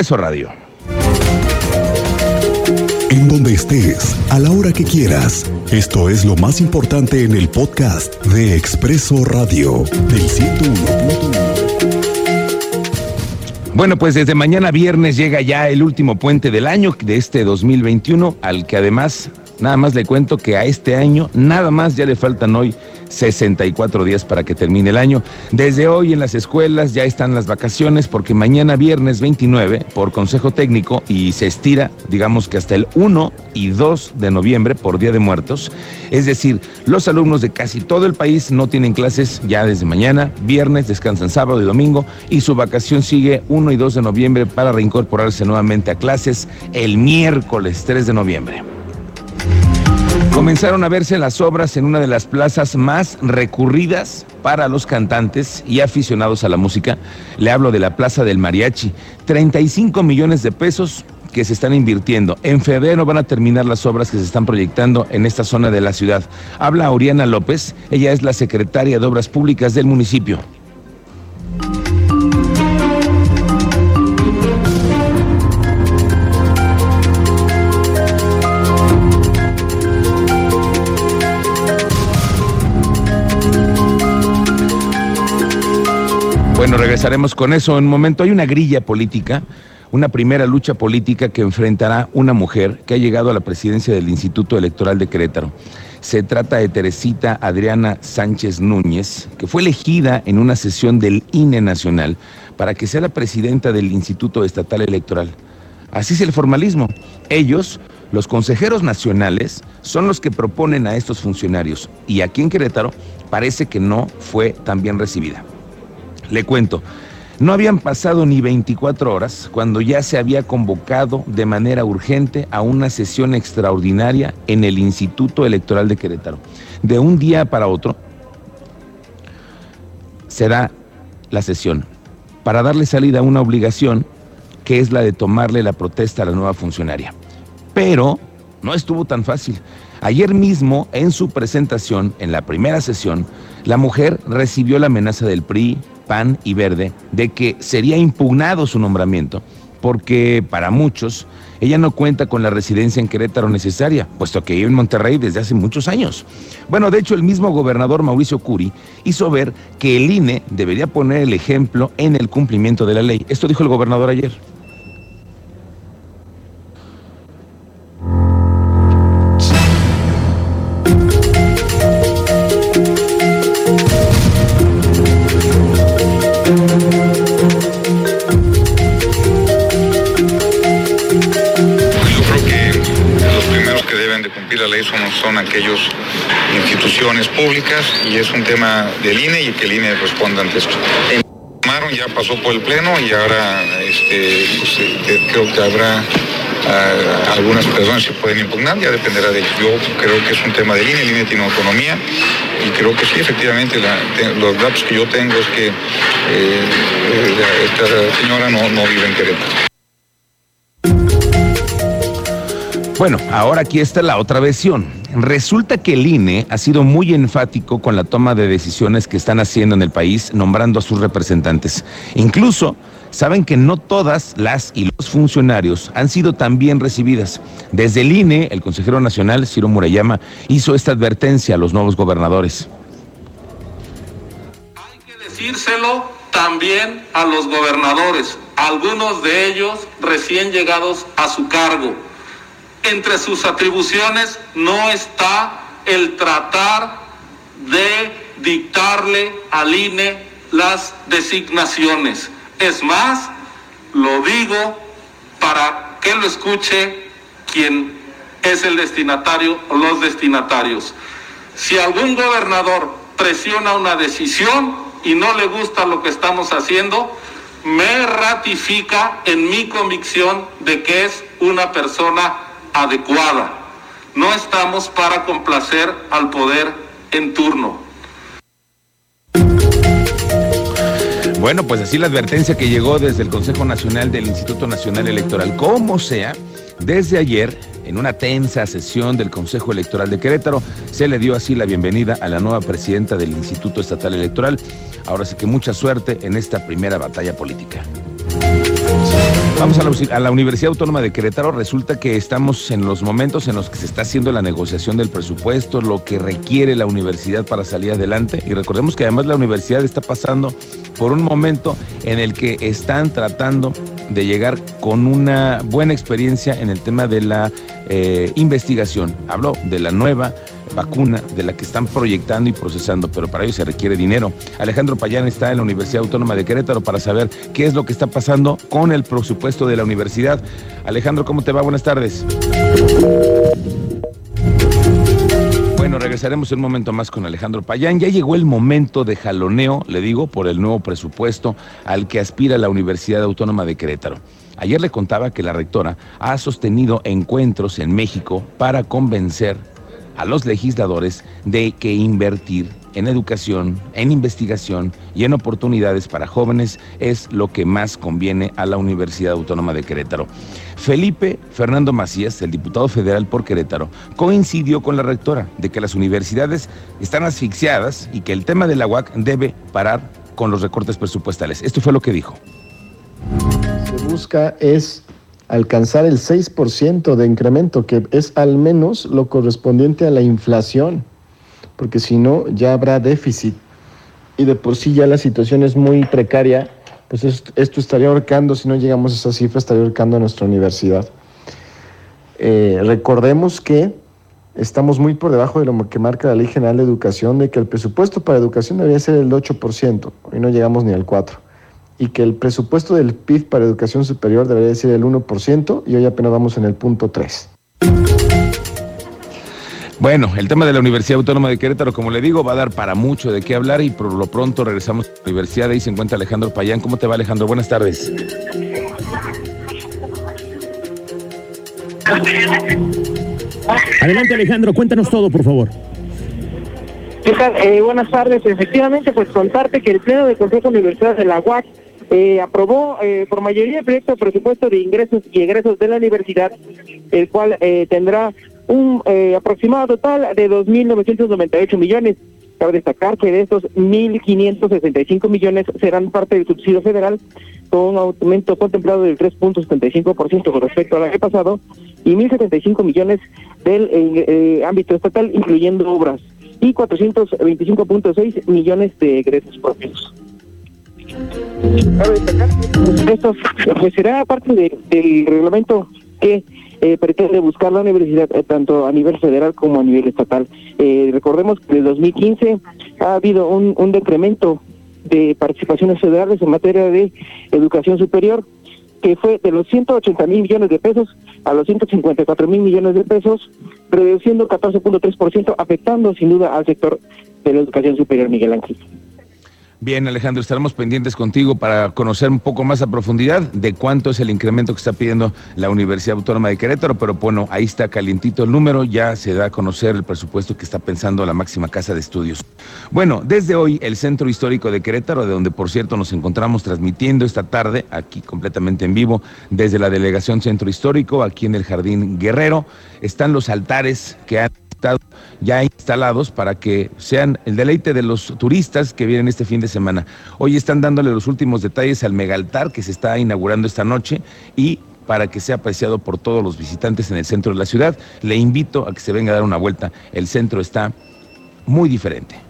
Eso Radio. En donde estés, a la hora que quieras. Esto es lo más importante en el podcast de Expreso Radio del 101.1. Bueno, pues desde mañana viernes llega ya el último puente del año de este 2021, al que además, nada más le cuento que a este año, nada más ya le faltan hoy 64 días para que termine el año. Desde hoy en las escuelas ya están las vacaciones porque mañana viernes 29 por consejo técnico y se estira, digamos que hasta el 1 y 2 de noviembre por Día de Muertos. Es decir, los alumnos de casi todo el país no tienen clases ya desde mañana, viernes descansan sábado y domingo y su vacación sigue 1 y 2 de noviembre para reincorporarse nuevamente a clases el miércoles 3 de noviembre. Comenzaron a verse las obras en una de las plazas más recurridas para los cantantes y aficionados a la música. Le hablo de la Plaza del Mariachi. 35 millones de pesos que se están invirtiendo. En febrero van a terminar las obras que se están proyectando en esta zona de la ciudad. Habla Oriana López, ella es la secretaria de Obras Públicas del municipio. Bueno, regresaremos con eso en un momento. Hay una grilla política, una primera lucha política que enfrentará una mujer que ha llegado a la presidencia del Instituto Electoral de Querétaro. Se trata de Teresita Adriana Sánchez Núñez, que fue elegida en una sesión del INE Nacional para que sea la presidenta del Instituto Estatal Electoral. Así es el formalismo. Ellos, los consejeros nacionales, son los que proponen a estos funcionarios y aquí en Querétaro parece que no fue tan bien recibida. Le cuento, no habían pasado ni 24 horas cuando ya se había convocado de manera urgente a una sesión extraordinaria en el Instituto Electoral de Querétaro. De un día para otro será la sesión para darle salida a una obligación que es la de tomarle la protesta a la nueva funcionaria. Pero no estuvo tan fácil. Ayer mismo, en su presentación, en la primera sesión, la mujer recibió la amenaza del PRI, PAN y Verde de que sería impugnado su nombramiento porque para muchos ella no cuenta con la residencia en Querétaro necesaria, puesto que vive en Monterrey desde hace muchos años. Bueno, de hecho el mismo gobernador Mauricio Curi hizo ver que el INE debería poner el ejemplo en el cumplimiento de la ley. Esto dijo el gobernador ayer. Instituciones públicas y es un tema del INE y que el INE responda ante esto. Ya pasó por el Pleno y ahora este, pues, eh, creo que habrá ah, algunas personas que pueden impugnar, ya dependerá de ellos. Yo creo que es un tema del INE, el INE tiene autonomía y creo que sí, efectivamente, los datos que yo tengo es que eh, esta señora no, no vive en Querétaro. Bueno, ahora aquí está la otra versión. Resulta que el INE ha sido muy enfático con la toma de decisiones que están haciendo en el país, nombrando a sus representantes. Incluso saben que no todas las y los funcionarios han sido tan bien recibidas. Desde el INE, el consejero nacional, Ciro Murayama, hizo esta advertencia a los nuevos gobernadores. Hay que decírselo también a los gobernadores, algunos de ellos recién llegados a su cargo entre sus atribuciones no está el tratar de dictarle al INE las designaciones. Es más, lo digo para que lo escuche quien es el destinatario o los destinatarios. Si algún gobernador presiona una decisión y no le gusta lo que estamos haciendo, me ratifica en mi convicción de que es una persona adecuada. No estamos para complacer al poder en turno. Bueno, pues así la advertencia que llegó desde el Consejo Nacional del Instituto Nacional Electoral. Como sea, desde ayer, en una tensa sesión del Consejo Electoral de Querétaro, se le dio así la bienvenida a la nueva presidenta del Instituto Estatal Electoral. Ahora sí que mucha suerte en esta primera batalla política. Vamos a la, Universidad Autónoma de Querétaro. Resulta que estamos en los momentos en los que se está haciendo la negociación del presupuesto, lo que requiere la universidad para salir adelante. Y recordemos que además la universidad está pasando por un momento en el que están tratando de llegar con una buena experiencia en el tema de la eh, investigación. Hablo de la nueva vacuna de la que están proyectando y procesando, pero para ello se requiere dinero. Alejandro Payán está en la Universidad Autónoma de Querétaro para saber qué es lo que está pasando con el presupuesto de la universidad. Alejandro, ¿cómo te va? Buenas tardes. Bueno, regresaremos en un momento más con Alejandro Payán. Ya llegó el momento de jaloneo, le digo, por el nuevo presupuesto al que aspira la Universidad Autónoma de Querétaro. Ayer le contaba que la rectora ha sostenido encuentros en México para convencer a los legisladores de que invertir en educación, en investigación y en oportunidades para jóvenes es lo que más conviene a la Universidad Autónoma de Querétaro. Felipe Fernando Macías, el diputado federal por Querétaro, coincidió con la rectora de que las universidades están asfixiadas y que el tema de la UAC debe parar con los recortes presupuestales. Esto fue lo que dijo. Se busca es alcanzar el 6% de incremento, que es al menos lo correspondiente a la inflación, porque si no, ya habrá déficit. Y de por sí ya la situación es muy precaria, pues esto, estaría ahorcando, si no llegamos a esa cifra, estaría ahorcando a nuestra universidad. Eh, recordemos que estamos muy por debajo de lo que marca la Ley General de Educación, de que el presupuesto para educación debería ser el 8%, y no llegamos ni al 4% y que el presupuesto del PIB para educación superior debería ser el 1% y hoy apenas vamos en el punto 3. Bueno, el tema de la Universidad Autónoma de Querétaro, como le digo, va a dar para mucho de qué hablar y por lo pronto regresamos a la universidad. Ahí se encuentra Alejandro Payán. ¿Cómo te va, Alejandro? Buenas tardes. Adelante, Alejandro, cuéntanos todo, por favor. Eh, buenas tardes. Efectivamente, pues contarte que el Pleno del Consejo Universidad de la UAC eh, aprobó eh, por mayoría el proyecto de presupuesto de ingresos y egresos de la universidad, el cual eh, tendrá un aproximado total de 2.998 millones. Cabe destacar que de estos 1.565 millones serán parte del subsidio federal, con un aumento contemplado del 3.75% con respecto al año pasado, y 1.075 millones del ámbito estatal, incluyendo obras, y 425.6 millones de egresos propios. Esto pues, será parte del reglamento que eh, pretende buscar la universidad eh, tanto a nivel federal como a nivel estatal. Eh, recordemos que el 2015 ha habido un, un decremento de participaciones federales en materia de educación superior que fue de los 180 mil millones de pesos a los 154 mil millones de pesos, reduciendo 14.3%, afectando sin duda al sector de la educación superior, Miguel Ángel. Bien, Alejandro, estaremos pendientes contigo para conocer un poco más a profundidad de cuánto es el incremento que está pidiendo la Universidad Autónoma de Querétaro, pero bueno, ahí está calientito el número, ya se da a conocer el presupuesto que está pensando la máxima casa de estudios. Bueno, desde hoy el Centro Histórico de Querétaro, de donde por cierto nos encontramos transmitiendo esta tarde, aquí completamente en vivo, desde la Delegación Centro Histórico, aquí en el Jardín Guerrero, están los altares que han ya instalados para que sean el deleite de los turistas que vienen este fin de semana. Hoy están dándole los últimos detalles al megaltar que se está inaugurando esta noche y para que sea apreciado por todos los visitantes en el centro de la ciudad. Le invito a que se venga a dar una vuelta. El centro está muy diferente.